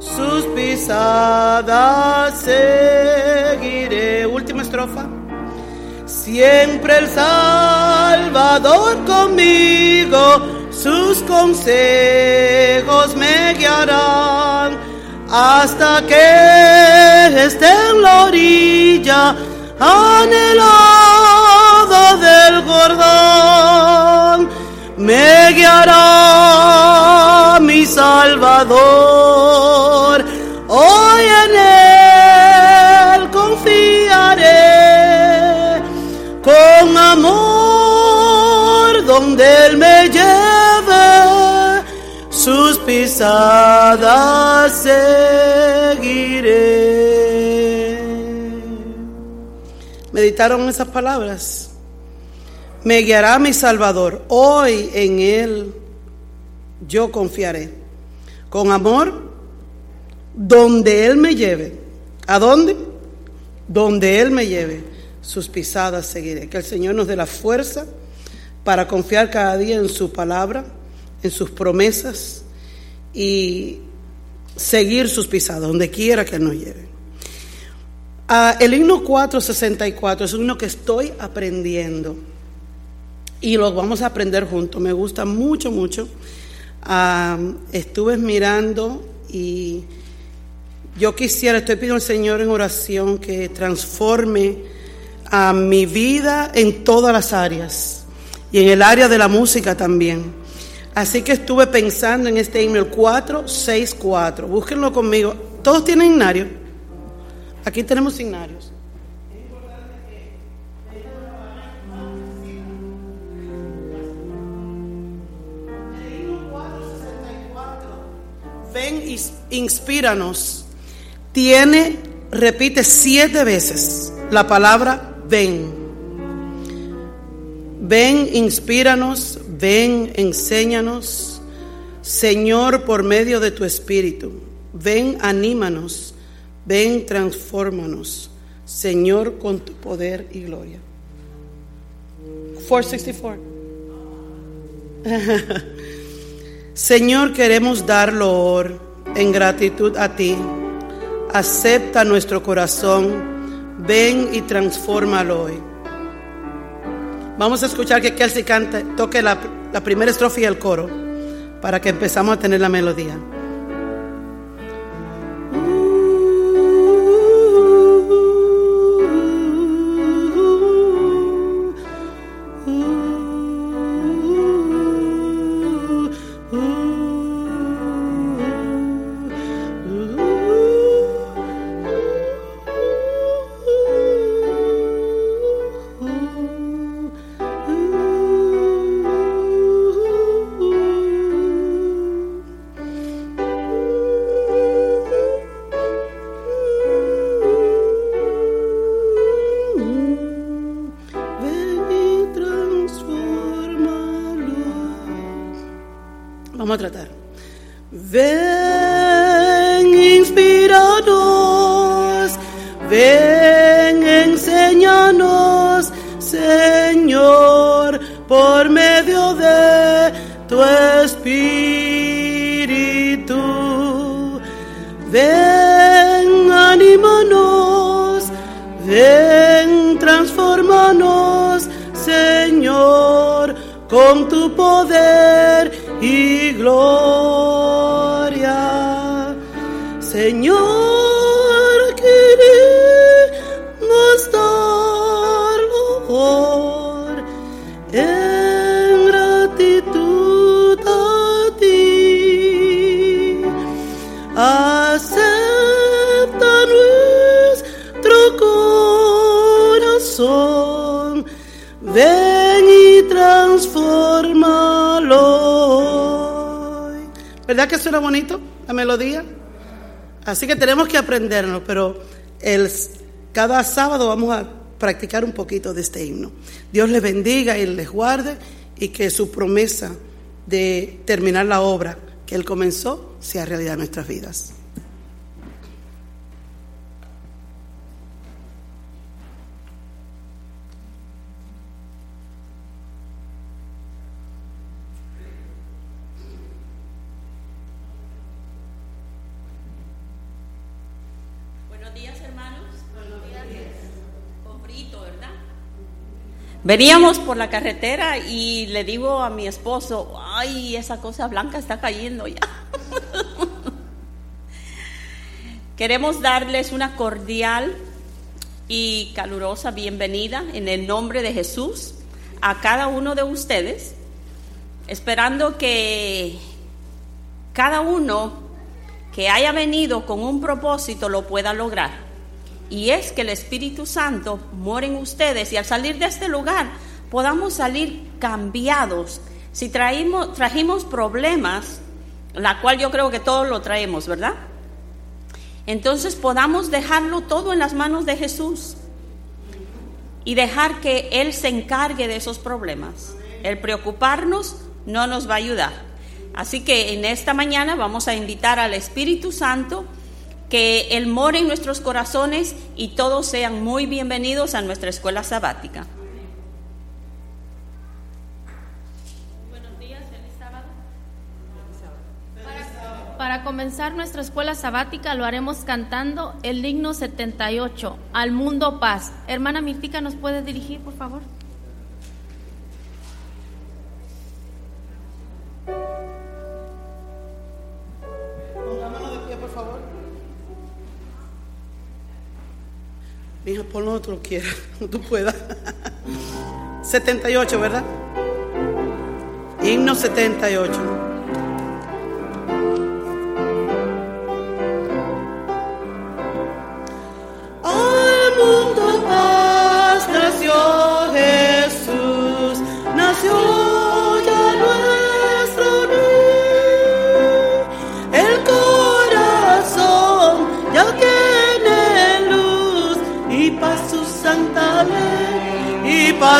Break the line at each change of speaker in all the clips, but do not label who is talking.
sus pisadas seguiré. Última estrofa. Siempre el Salvador conmigo, sus consejos me guiarán hasta que esté en la orilla anhelada del Jordán. Me guiará mi Salvador, pisadas seguiré. ¿Meditaron esas palabras? Me guiará mi Salvador. Hoy en Él yo confiaré. Con amor, donde Él me lleve. ¿A dónde? Donde Él me lleve. Sus pisadas seguiré. Que el Señor nos dé la fuerza para confiar cada día en su palabra, en sus promesas y seguir sus pisadas, donde quiera que nos lleve. Ah, el himno 464 es uno que estoy aprendiendo y lo vamos a aprender juntos. Me gusta mucho, mucho. Ah, estuve mirando y yo quisiera, estoy pidiendo al Señor en oración que transforme a mi vida en todas las áreas y en el área de la música también. Así que estuve pensando en este email 464. Búsquenlo conmigo. ¿Todos tienen signario? Aquí tenemos signarios. Ven, inspíranos. Tiene, repite siete veces la palabra ven. Ven, inspíranos, ven, enséñanos. Señor, por medio de tu Espíritu. Ven, anímanos. Ven, transfórmanos. Señor, con tu poder y gloria. 464. Señor, queremos dar loor en gratitud a ti. Acepta nuestro corazón. Ven y transfórmalo hoy. Vamos a escuchar que Kelsey cante, toque la, la primera estrofa y el coro para que empezamos a tener la melodía. Vamos a tratar. Ven, inspiranos, ven, enséñanos, Señor, por medio de tu Espíritu. Ven, anímanos, ven, transformanos, Señor, con tu poder gloria. ¿Verdad que suena bonito la melodía? Así que tenemos que aprendernos, pero el, cada sábado vamos a practicar un poquito de este himno. Dios les bendiga y les guarde y que su promesa de terminar la obra que Él comenzó sea realidad en nuestras vidas.
¿Verdad? Veníamos por la carretera y le digo a mi esposo, ay, esa cosa blanca está cayendo ya. Queremos darles una cordial y calurosa bienvenida en el nombre de Jesús a cada uno de ustedes, esperando que cada uno que haya venido con un propósito lo pueda lograr. Y es que el Espíritu Santo muere en ustedes y al salir de este lugar podamos salir cambiados. Si traímos, trajimos problemas, la cual yo creo que todos lo traemos, ¿verdad? entonces podamos dejarlo todo en las manos de Jesús y dejar que Él se encargue de esos problemas. El preocuparnos no nos va a ayudar. Así que en esta mañana vamos a invitar al Espíritu Santo que Él more en nuestros corazones y todos sean muy bienvenidos a nuestra escuela sabática.
Para comenzar nuestra escuela sabática lo haremos cantando el himno 78, Al Mundo Paz. Hermana Mirtica, ¿nos puede dirigir, por favor?
Pon la mano de pie, por favor. Donde tú lo quieras, tú puedas. 78, ¿verdad? Himno 78.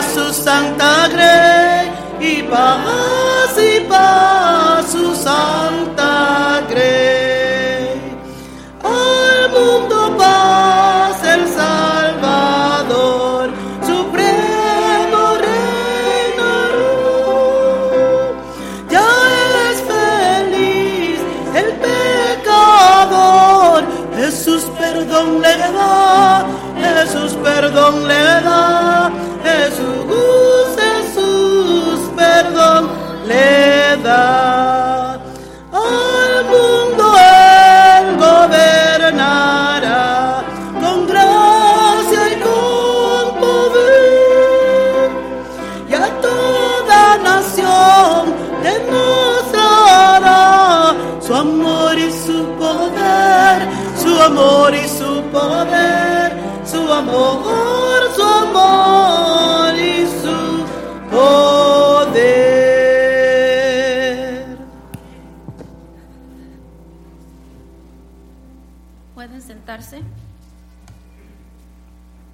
Su santa grey y paz y pa su santa su amor, su amor.
Pueden sentarse.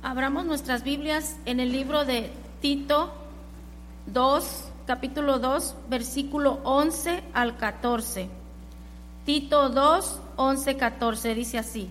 Abramos nuestras Biblias en el libro de Tito 2, capítulo 2, versículo 11 al 14. Tito 2, 11, 14 dice así.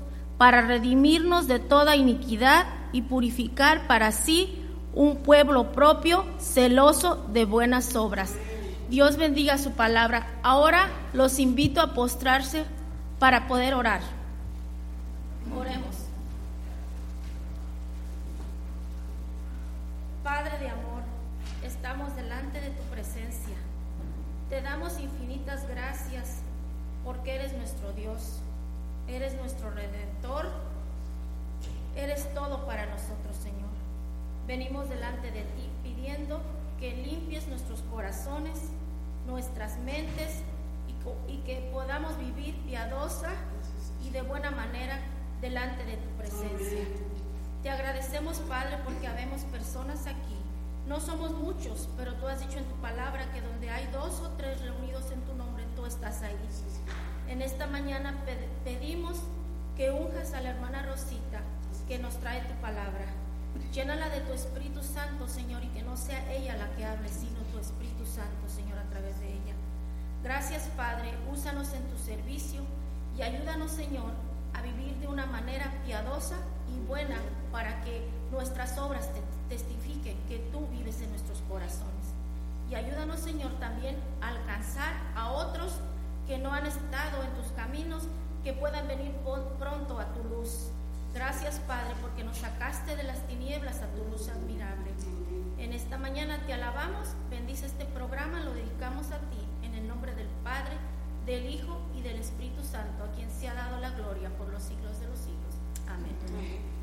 para redimirnos de toda iniquidad y purificar para sí un pueblo propio, celoso de buenas obras. Dios bendiga su palabra. Ahora los invito a postrarse para poder orar. Oremos. Padre de amor, estamos delante de tu presencia. Te damos infinitas gracias porque eres nuestro Dios, eres nuestro redentor, eres todo para nosotros, Señor. Venimos delante de ti pidiendo que limpies nuestros corazones, nuestras mentes y, que podamos vivir piadosa y de buena manera delante de tu presencia. Te agradecemos, Padre, porque habemos personas aquí. No somos muchos, pero tú has dicho en tu palabra que donde hay dos o tres reunidos en tu nombre, tú estás ahí. En esta mañana pedimos que unjas a la hermana Rosita que nos trae tu palabra Llénala de tu Espíritu Santo, Señor, y que no sea ella la que hable, sino tu Espíritu Santo, Señor, a través de ella. Gracias, Padre, úsanos en tu servicio y ayúdanos, Señor, a vivir de una manera piadosa y buena para que nuestras obras te testifiquen que tú vives en nuestros corazones. Y ayúdanos, Señor, también a alcanzar a otros que no han estado en tus caminos, que puedan venir pronto a tu luz. Gracias, Padre, porque nos sacaste de las tinieblas a tu luz admirable. En esta mañana te alabamos, bendice este programa, lo dedicamos a ti, en el nombre del Padre, del Hijo y del Espíritu Santo, a quien se ha dado la gloria por los siglos de los siglos. Amén.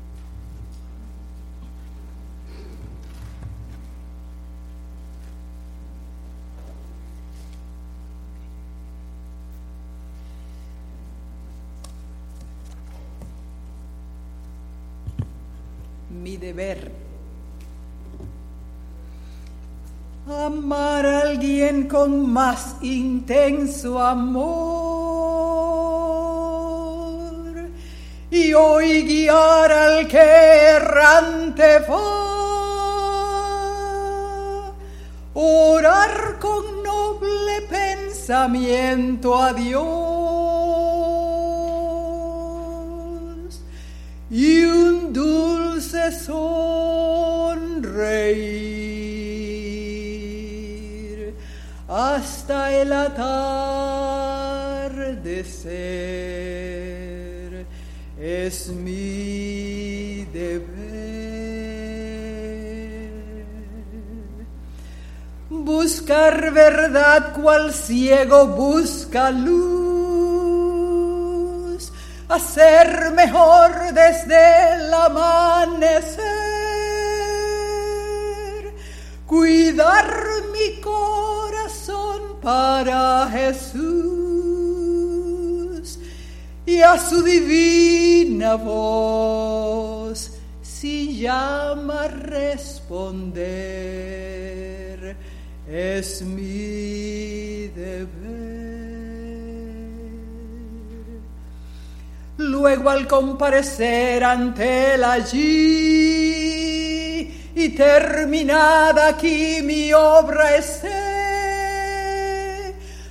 Mi deber. Amar a alguien con más intenso amor y hoy guiar al que errante va, orar con noble pensamiento a Dios y un dulce sonreír hasta el atardecer. Es mi deber buscar verdad cual ciego busca luz hacer mejor desde el amanecer, cuidar mi corazón para Jesús y a su divina voz, si llama responder, es mi deber. Luego al comparecer ante él allí y terminada aquí mi obra esté,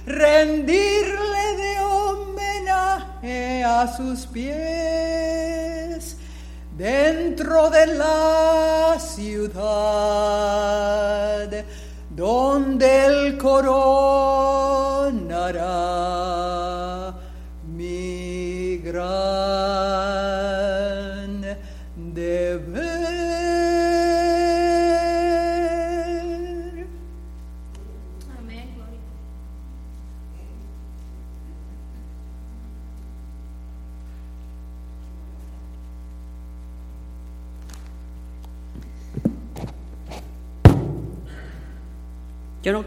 rendirle de homenaje a sus pies dentro de la ciudad donde él coronará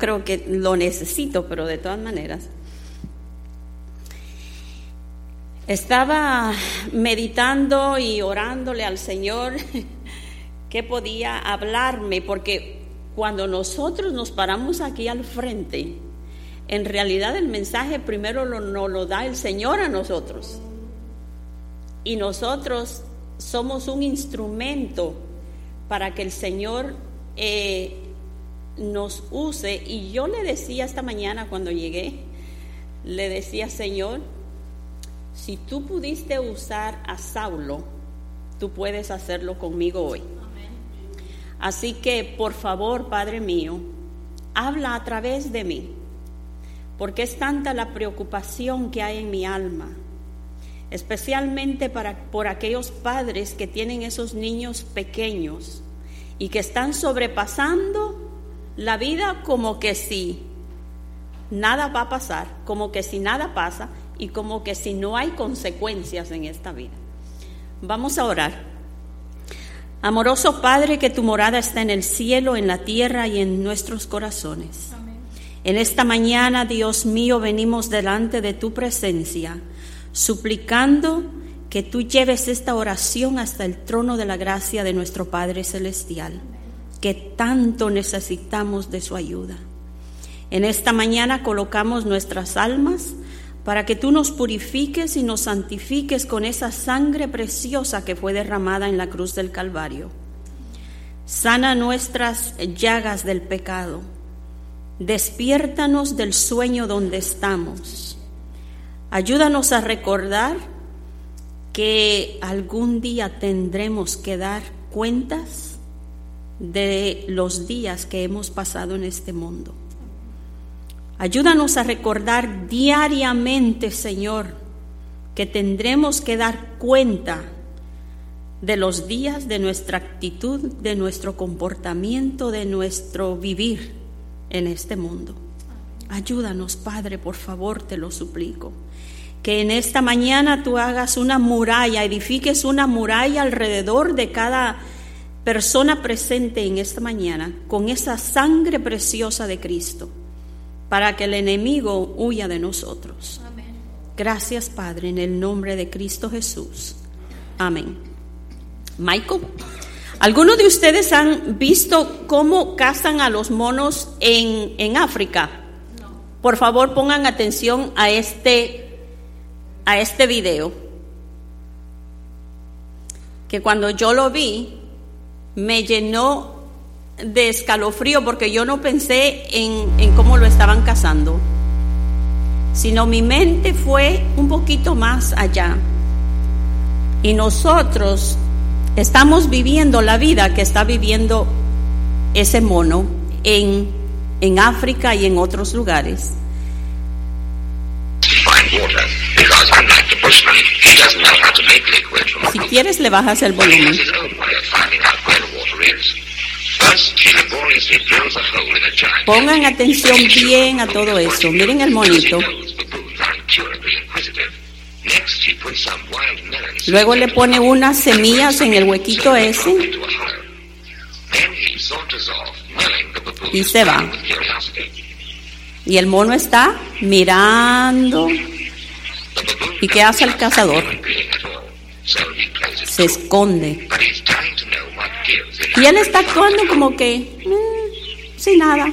creo que lo necesito, pero de todas maneras. Estaba meditando y orándole al Señor que podía hablarme, porque cuando nosotros nos paramos aquí al frente, en realidad el mensaje primero lo, nos lo da el Señor a nosotros. Y nosotros somos un instrumento para que el Señor eh, nos use. Y yo le decía esta mañana cuando llegué, le decía, Señor, si tú pudiste usar a Saulo, tú puedes hacerlo conmigo hoy. Así que, por favor, Padre mío, habla a través de mí, porque es tanta la preocupación que hay en mi alma, especialmente para, por aquellos padres que tienen esos niños pequeños y que están sobrepasando la vida como que si nada va a pasar, como que si nada pasa y como que si no hay consecuencias en esta vida. Vamos a orar. Amoroso Padre, que tu morada está en el cielo, en la tierra y en nuestros corazones. En esta mañana, Dios mío, venimos delante de tu presencia, suplicando que tú lleves esta oración hasta el trono de la gracia de nuestro Padre Celestial, que tanto necesitamos de su ayuda. En esta mañana colocamos nuestras almas para que tú nos purifiques y nos santifiques con esa sangre preciosa que fue derramada en la cruz del Calvario. Sana nuestras llagas del pecado. Despiértanos del sueño donde estamos. Ayúdanos a recordar que algún día tendremos que dar cuentas de los días que hemos pasado en este mundo. Ayúdanos a recordar diariamente, Señor, que tendremos que dar cuenta de los días, de nuestra actitud, de nuestro comportamiento, de nuestro vivir en este mundo. Ayúdanos, Padre, por favor, te lo suplico. Que en esta mañana tú hagas una muralla, edifiques una muralla alrededor de cada persona presente en esta mañana con esa sangre preciosa de Cristo para que el enemigo huya de nosotros. Gracias, Padre, en el nombre de Cristo Jesús. Amén. Michael, ¿algunos de ustedes han visto cómo cazan a los monos en, en África? Por favor, pongan atención a este, a este video. Que cuando yo lo vi, me llenó de escalofrío porque yo no pensé en, cómo lo estaban cazando, sino mi mente fue un poquito más allá. Y nosotros estamos viviendo la vida que está viviendo ese mono en, en África y en otros lugares. Si quieres le bajas el volumen. Pongan atención bien a todo eso. Miren el monito. Luego le pone unas semillas en el huequito ese. Y se va. Y el mono está mirando. ¿Y qué hace el cazador? Se esconde. Y él está actuando como que, mm, sin nada.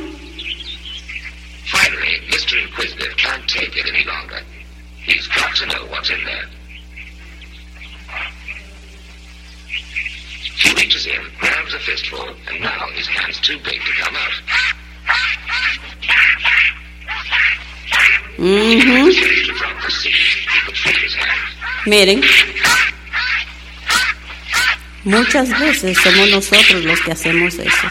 He reaches in, grabs a fistful, and now his hand's too big to come out. Mm-hmm. Miren. Muchas veces somos nosotros los que hacemos eso.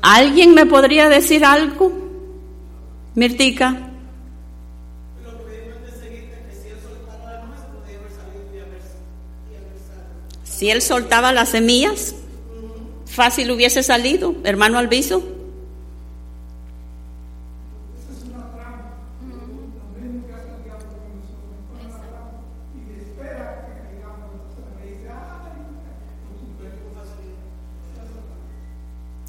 ¿Alguien me podría decir algo? Mirtica. Si él soltaba las semillas, fácil hubiese salido, hermano Alviso.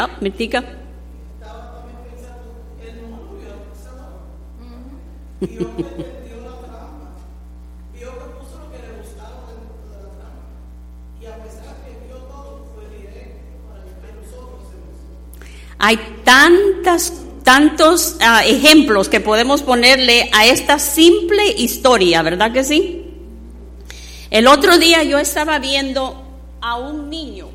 que nosotros Hay tantas tantos uh, ejemplos que podemos ponerle a esta simple historia, ¿verdad que sí? El otro día yo estaba viendo a un niño,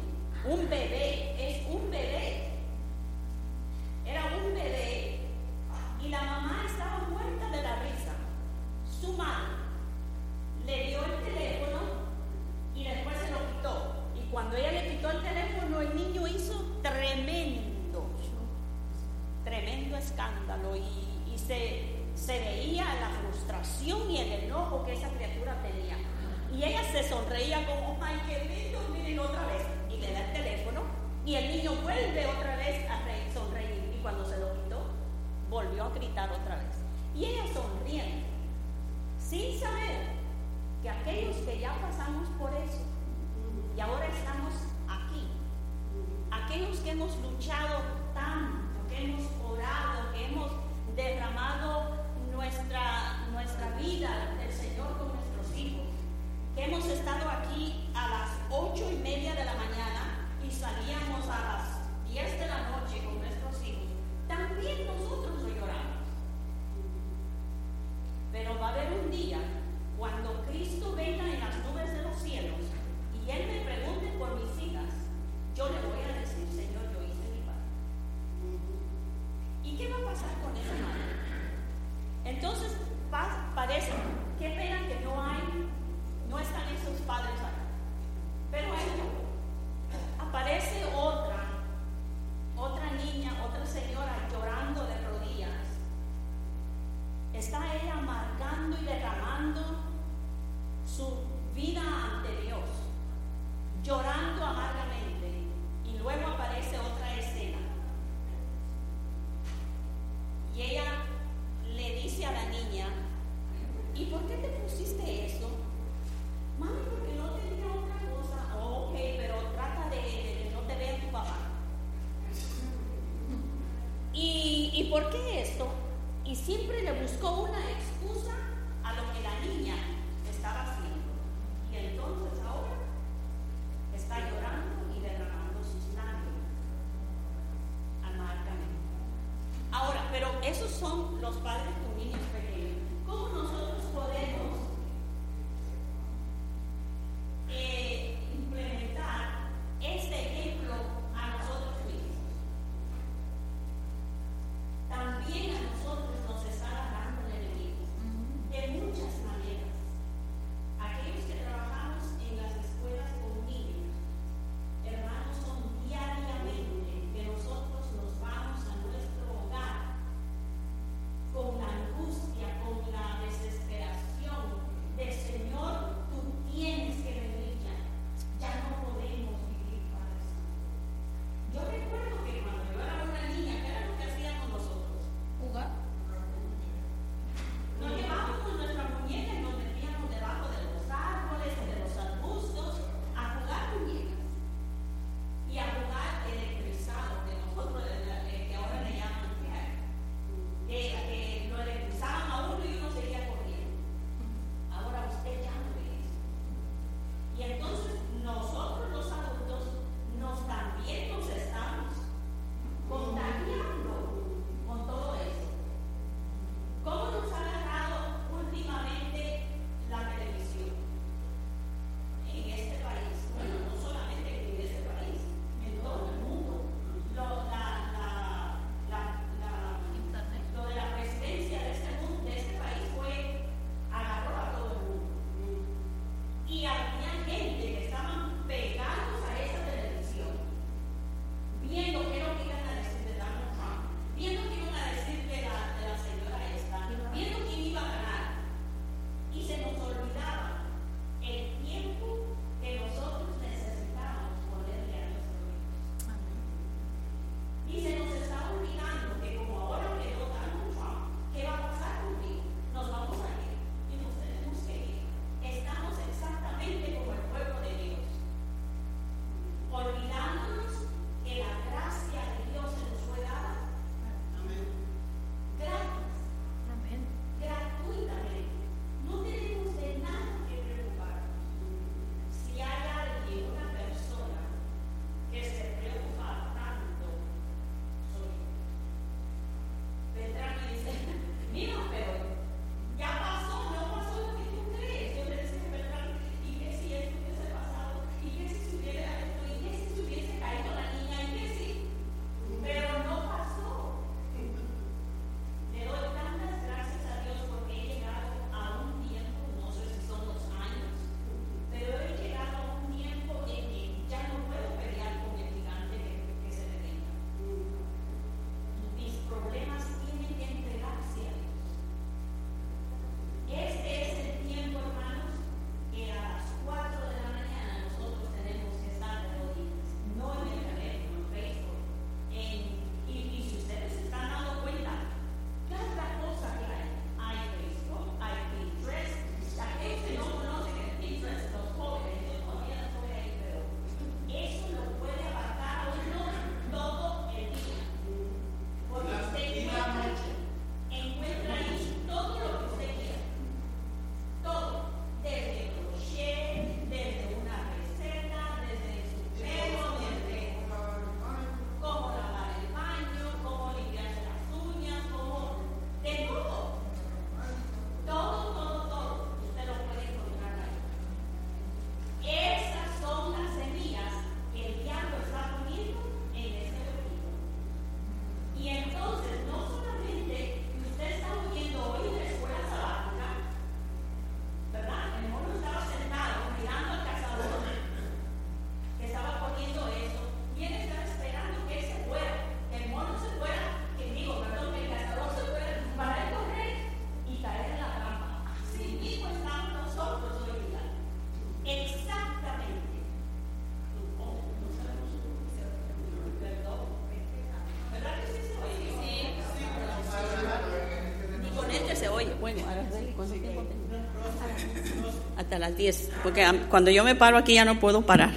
las 10, porque cuando yo me paro aquí ya no puedo parar.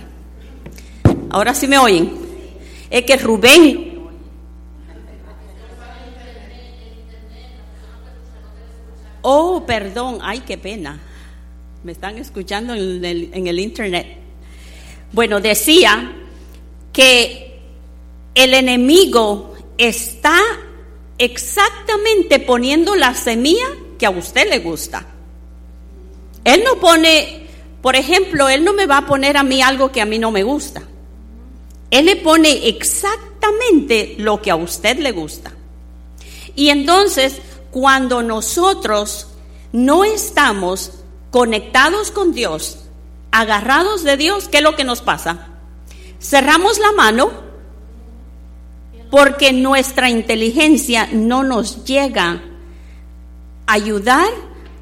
Ahora sí me oyen. Es que Rubén Oh, perdón, ay, qué pena. Me están escuchando en el, en el, internet. Bueno, decía que el enemigo está exactamente poniendo la semilla que a usted le gusta. Él no pone, por ejemplo, él no me va a poner a mí algo que a mí no me gusta. Él le pone exactamente lo que a usted le gusta. Y entonces, cuando nosotros no estamos conectados con Dios, agarrados de Dios, ¿qué es lo que nos pasa? Cerramos la mano porque nuestra inteligencia no nos llega a ayudar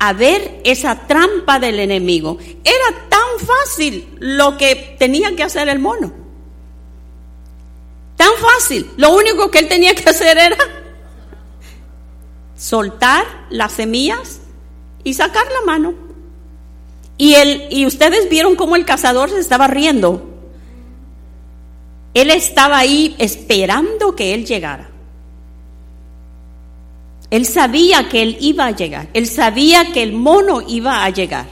a ver esa trampa del enemigo. Era tan fácil lo que tenía que hacer el mono. Tan fácil. Lo único que él tenía que hacer era soltar las semillas y sacar la mano. Y, y ustedes vieron cómo el cazador se estaba riendo. Él estaba ahí esperando que él llegara. Él sabía que él iba a llegar. Él sabía que el mono iba a llegar.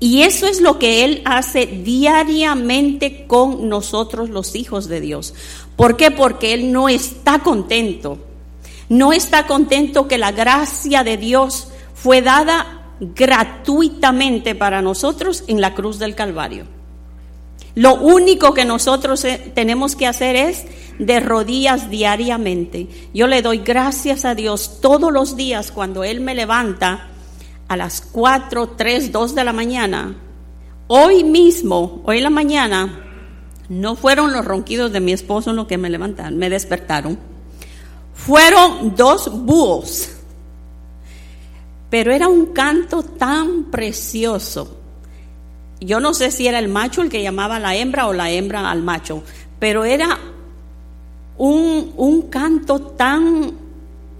Y eso es lo que Él hace diariamente con nosotros los hijos de Dios. ¿Por qué? Porque Él no está contento no está contento que la gracia de Dios fue dada gratuitamente para nosotros en la cruz del Calvario. Lo único que nosotros eh, tenemos que hacer es de rodillas diariamente. Yo le doy gracias a Dios todos los días cuando Él me levanta a las 4, 3, 2 de la mañana. Hoy mismo, hoy en la mañana, no fueron los ronquidos de mi esposo los que me levantaron, me despertaron fueron dos búhos, pero era un canto tan precioso. Yo no sé si era el macho el que llamaba a la hembra o la hembra al macho, pero era un, un canto tan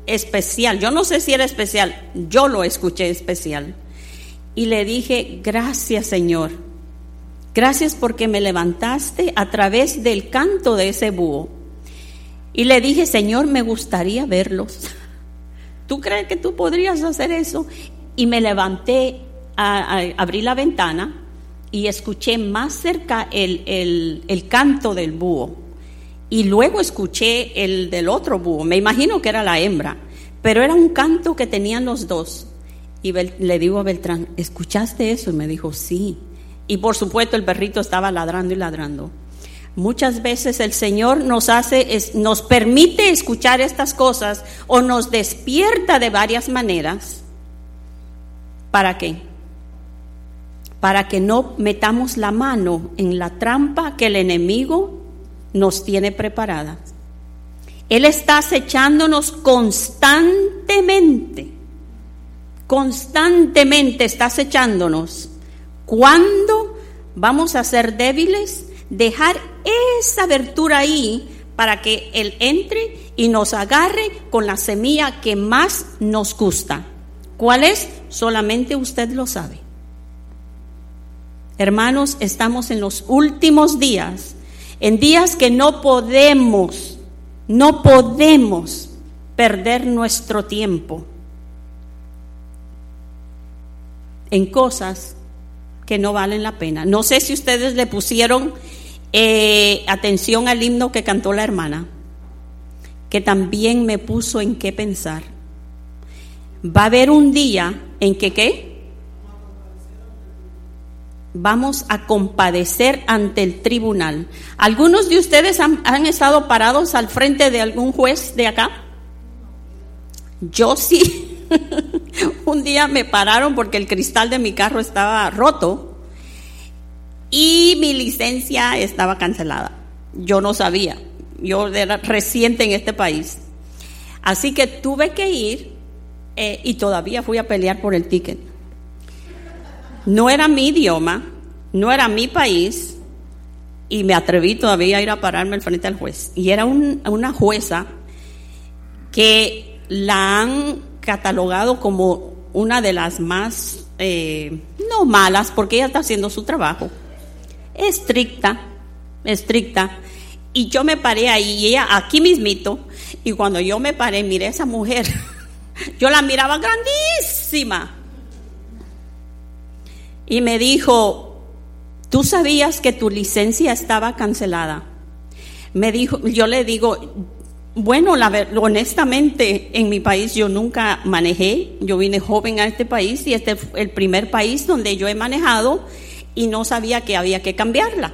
especial. Yo no sé si era especial, yo lo escuché especial. Y le dije, gracias Señor, gracias porque me levantaste a través del canto de ese búho. Y le dije, Señor, me gustaría verlos. ¿Tú crees que tú podrías hacer eso? Y me levanté, a, abrí la ventana y escuché más cerca el, el, canto del búho. Y luego escuché el del otro búho. Me imagino que era la hembra, pero era un canto que tenían los dos. Y le digo a Beltrán, ¿escuchaste eso? Y me dijo, sí. Y por supuesto el perrito estaba ladrando y ladrando. Muchas veces el Señor nos hace, nos permite escuchar estas cosas o nos despierta de varias maneras. ¿Para qué? Para que no metamos la mano en la trampa que el enemigo nos tiene preparada. Él está acechándonos constantemente. Constantemente está acechándonos. ¿Cuándo vamos a ser débiles? dejar esa abertura ahí para que Él entre y nos agarre con la semilla que más nos gusta. ¿Cuál es? Solamente usted lo sabe. Hermanos, estamos en los últimos días, en días que no podemos, no podemos perder nuestro tiempo en cosas que no valen la pena. No sé si ustedes le pusieron eh, atención al himno que cantó la hermana, que también me puso en qué pensar. Va a haber un día en que qué? Vamos a compadecer ante el tribunal. ¿Algunos de ustedes han, estado parados al frente de algún juez de acá? Yo sí. un día me pararon porque el cristal de mi carro estaba roto y mi licencia estaba cancelada. Yo no sabía, yo era reciente en este país. Así que tuve que ir eh, y todavía fui a pelear por el ticket. No era mi idioma, no era mi país y me atreví todavía a ir a pararme al frente al juez. Y era una jueza que la han catalogado como una de las más, eh, no malas, porque ella está haciendo su trabajo, estricta, estricta. Y yo me paré ahí, y ella aquí mismito, y cuando yo me paré, miré a esa mujer, yo la miraba grandísima. Y me dijo, ¿tú sabías que tu licencia estaba cancelada? Me dijo, yo le digo, bueno, la honestamente, en mi país yo nunca manejé. Yo vine joven a este país y este es el primer país donde yo he manejado y no sabía que había que cambiarla.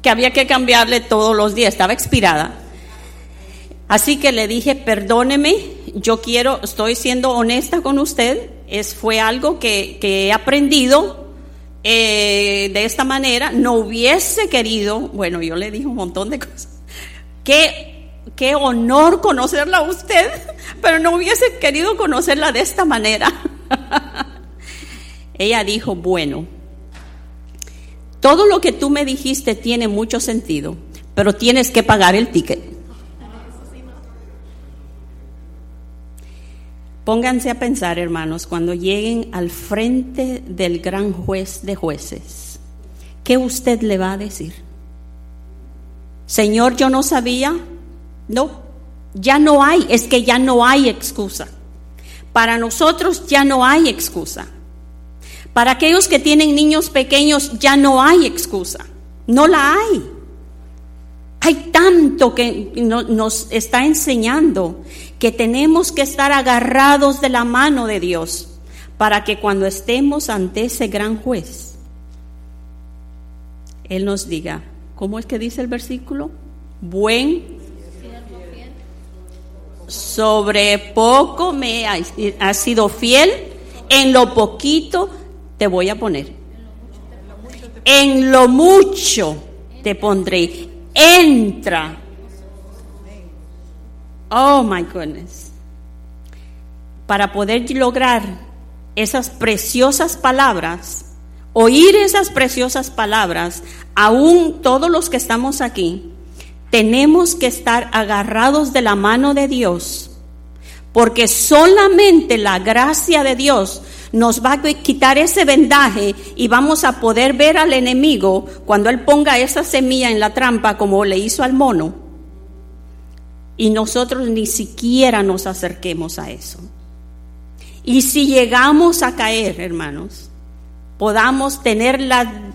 Que había que cambiarle todos los días, estaba expirada. Así que le dije, perdóneme, yo quiero, estoy siendo honesta con usted, es, fue algo que, he aprendido eh, de esta manera, no hubiese querido, bueno, yo le dije un montón de cosas Qué, qué honor conocerla a usted, pero no hubiese querido conocerla de esta manera. Ella dijo, bueno, todo lo que tú me dijiste tiene mucho sentido, pero tienes que pagar el ticket. Pónganse a pensar, hermanos, cuando lleguen al frente del gran juez de jueces, ¿qué usted le va a decir? Señor, yo no sabía. No, ya no hay, es que ya no hay excusa. Para nosotros ya no hay excusa. Para aquellos que tienen niños pequeños ya no hay excusa. No la hay. Hay tanto que nos está enseñando que tenemos que estar agarrados de la mano de Dios para que cuando estemos ante ese gran juez, Él nos diga, ¿Cómo es que dice el versículo? Buen. Sobre poco me has, sido fiel, en lo poquito te voy a poner. En lo mucho te pondré. Entra. Oh my goodness. Para poder lograr esas preciosas palabras, oír esas preciosas palabras, aún todos los que estamos aquí, tenemos que estar agarrados de la mano de Dios, porque solamente la gracia de Dios nos va a quitar ese vendaje y vamos a poder ver al enemigo cuando él ponga esa semilla en la trampa como le hizo al mono. Y nosotros ni siquiera nos acerquemos a eso. Y si llegamos a caer, hermanos, podamos tener la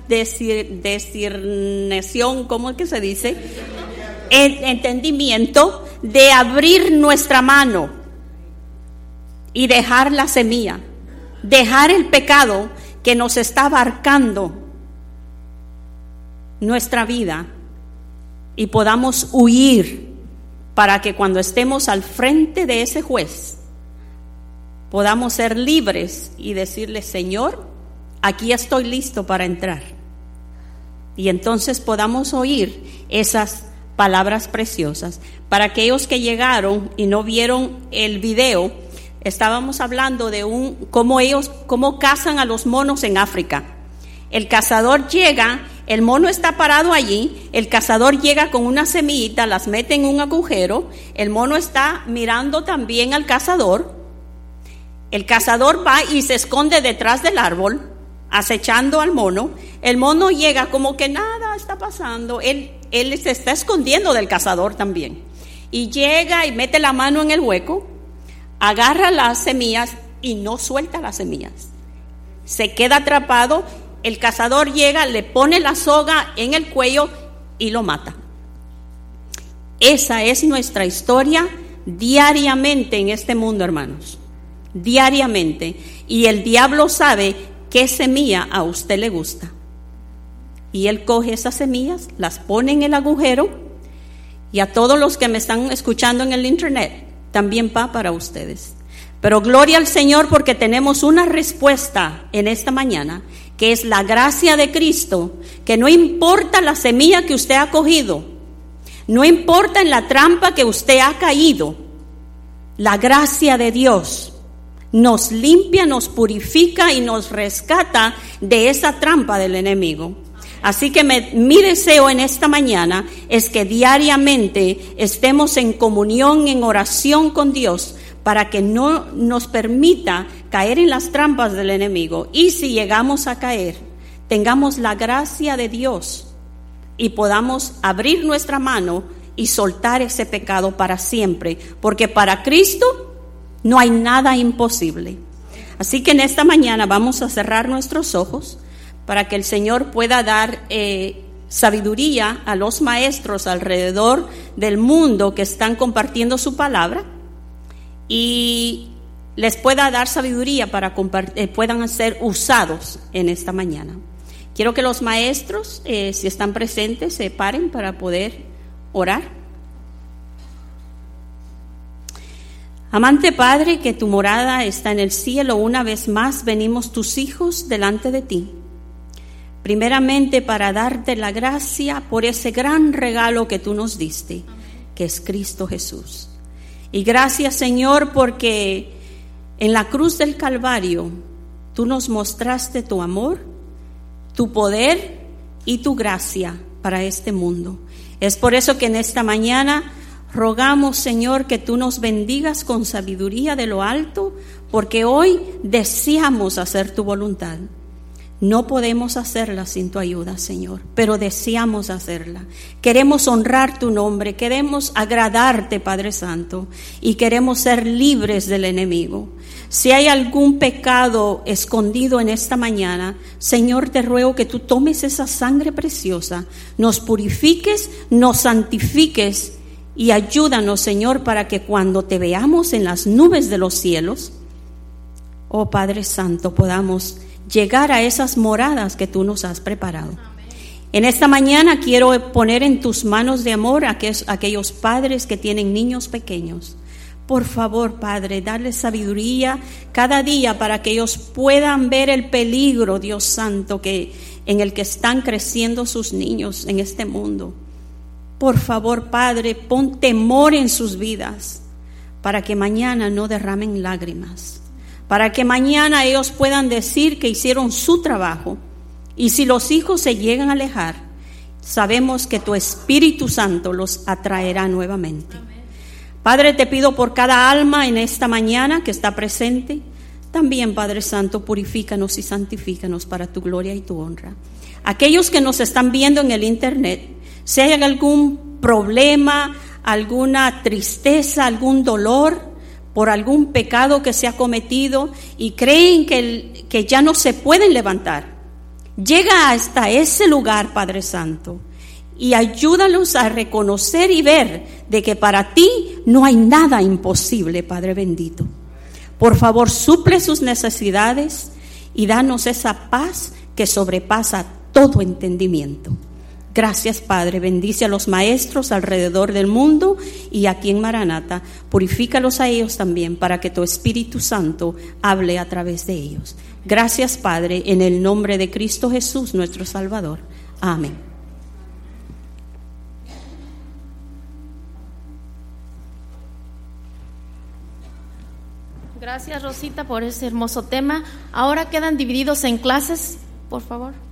discernación, ¿cómo es que se dice? El entendimiento de abrir nuestra mano y dejar la semilla, dejar el pecado que nos está abarcando nuestra vida y podamos huir para que cuando estemos al frente de ese juez podamos ser libres y decirle, Señor, aquí estoy listo para entrar. Y entonces podamos oír esas palabras preciosas. Para aquellos que llegaron y no vieron el video, estábamos hablando de un cómo ellos cómo cazan a los monos en África. El cazador llega, el mono está parado allí, el cazador llega con una semillita, las mete en un agujero, el mono está mirando también al cazador. El cazador va y se esconde detrás del árbol acechando al mono, el mono llega como que nada está pasando, él, él se está escondiendo del cazador también. Y llega y mete la mano en el hueco, agarra las semillas y no suelta las semillas. Se queda atrapado, el cazador llega, le pone la soga en el cuello y lo mata. Esa es nuestra historia diariamente en este mundo, hermanos. Diariamente. Y el diablo sabe qué semilla a usted le gusta. Y él coge esas semillas, las pone en el agujero y a todos los que me están escuchando en el internet, también va para ustedes. Pero gloria al Señor porque tenemos una respuesta en esta mañana, que es la gracia de Cristo, que no importa la semilla que usted ha cogido, no importa en la trampa que usted ha caído, la gracia de Dios nos limpia, nos purifica y nos rescata de esa trampa del enemigo. Así que mi deseo en esta mañana es que diariamente estemos en comunión, en oración con Dios, para que no nos permita caer en las trampas del enemigo. Y si llegamos a caer, tengamos la gracia de Dios y podamos abrir nuestra mano y soltar ese pecado para siempre, porque para Cristo no hay nada imposible. Así que en esta mañana vamos a cerrar nuestros ojos para que el Señor pueda dar eh, sabiduría a los maestros alrededor del mundo que están compartiendo su palabra y les pueda dar sabiduría para eh, puedan ser usados en esta mañana. Quiero que los maestros, eh, si están presentes, se paren para poder orar. Amante Padre, que tu morada está en el cielo, una vez más venimos tus hijos delante de ti. Primeramente para darte la gracia por ese gran regalo que tú nos diste, que es Cristo Jesús. Y gracias Señor porque en la cruz del Calvario tú nos mostraste tu amor tu poder y tu gracia para este mundo. Es por eso que en esta mañana rogamos, Señor, que tú nos bendigas con sabiduría de lo alto, porque hoy deseamos hacer tu voluntad. No podemos hacerla sin tu ayuda, Señor, pero deseamos hacerla. Queremos honrar tu nombre, queremos agradarte, Padre Santo, y queremos ser libres del enemigo. Si hay algún pecado escondido en esta mañana, Señor, te ruego que tú tomes esa sangre preciosa, nos purifiques, nos santifiques y ayúdanos, Señor, para que cuando te veamos en las nubes de los cielos, oh Padre Santo, podamos llegar a esas moradas que tú nos has preparado. En esta mañana quiero poner en tus manos de amor a aquellos padres que tienen niños pequeños. Por favor, Padre, darles sabiduría cada día para que ellos puedan ver el peligro, Dios Santo, que en el que están creciendo sus niños en este mundo. Por favor, Padre, pon temor en sus vidas para que mañana no derramen lágrimas para que mañana ellos puedan decir que hicieron su trabajo. Y si los hijos se llegan a alejar, sabemos que tu Espíritu Santo los atraerá nuevamente. Padre, te pido por cada alma en esta mañana que está presente. También, Padre Santo, purifícanos y santifícanos para tu gloria y tu honra. Aquellos que nos están viendo en el Internet, si hay algún problema, alguna tristeza, algún dolor, por algún pecado que se ha cometido y creen que, que ya no se pueden levantar. Llega hasta ese lugar, Padre Santo, y ayúdalos a reconocer y ver de que para ti no hay nada imposible, Padre bendito. Por favor, suple sus necesidades y danos esa paz que sobrepasa todo entendimiento. Gracias, Padre. Bendice a los maestros alrededor del mundo y aquí en Maranata. Purifícalos a ellos también para que tu Espíritu Santo hable a través de ellos. Gracias, Padre, en el nombre de Cristo Jesús, nuestro Salvador. Amén.
Gracias, Rosita, por ese hermoso tema. Ahora quedan divididos en clases, por favor.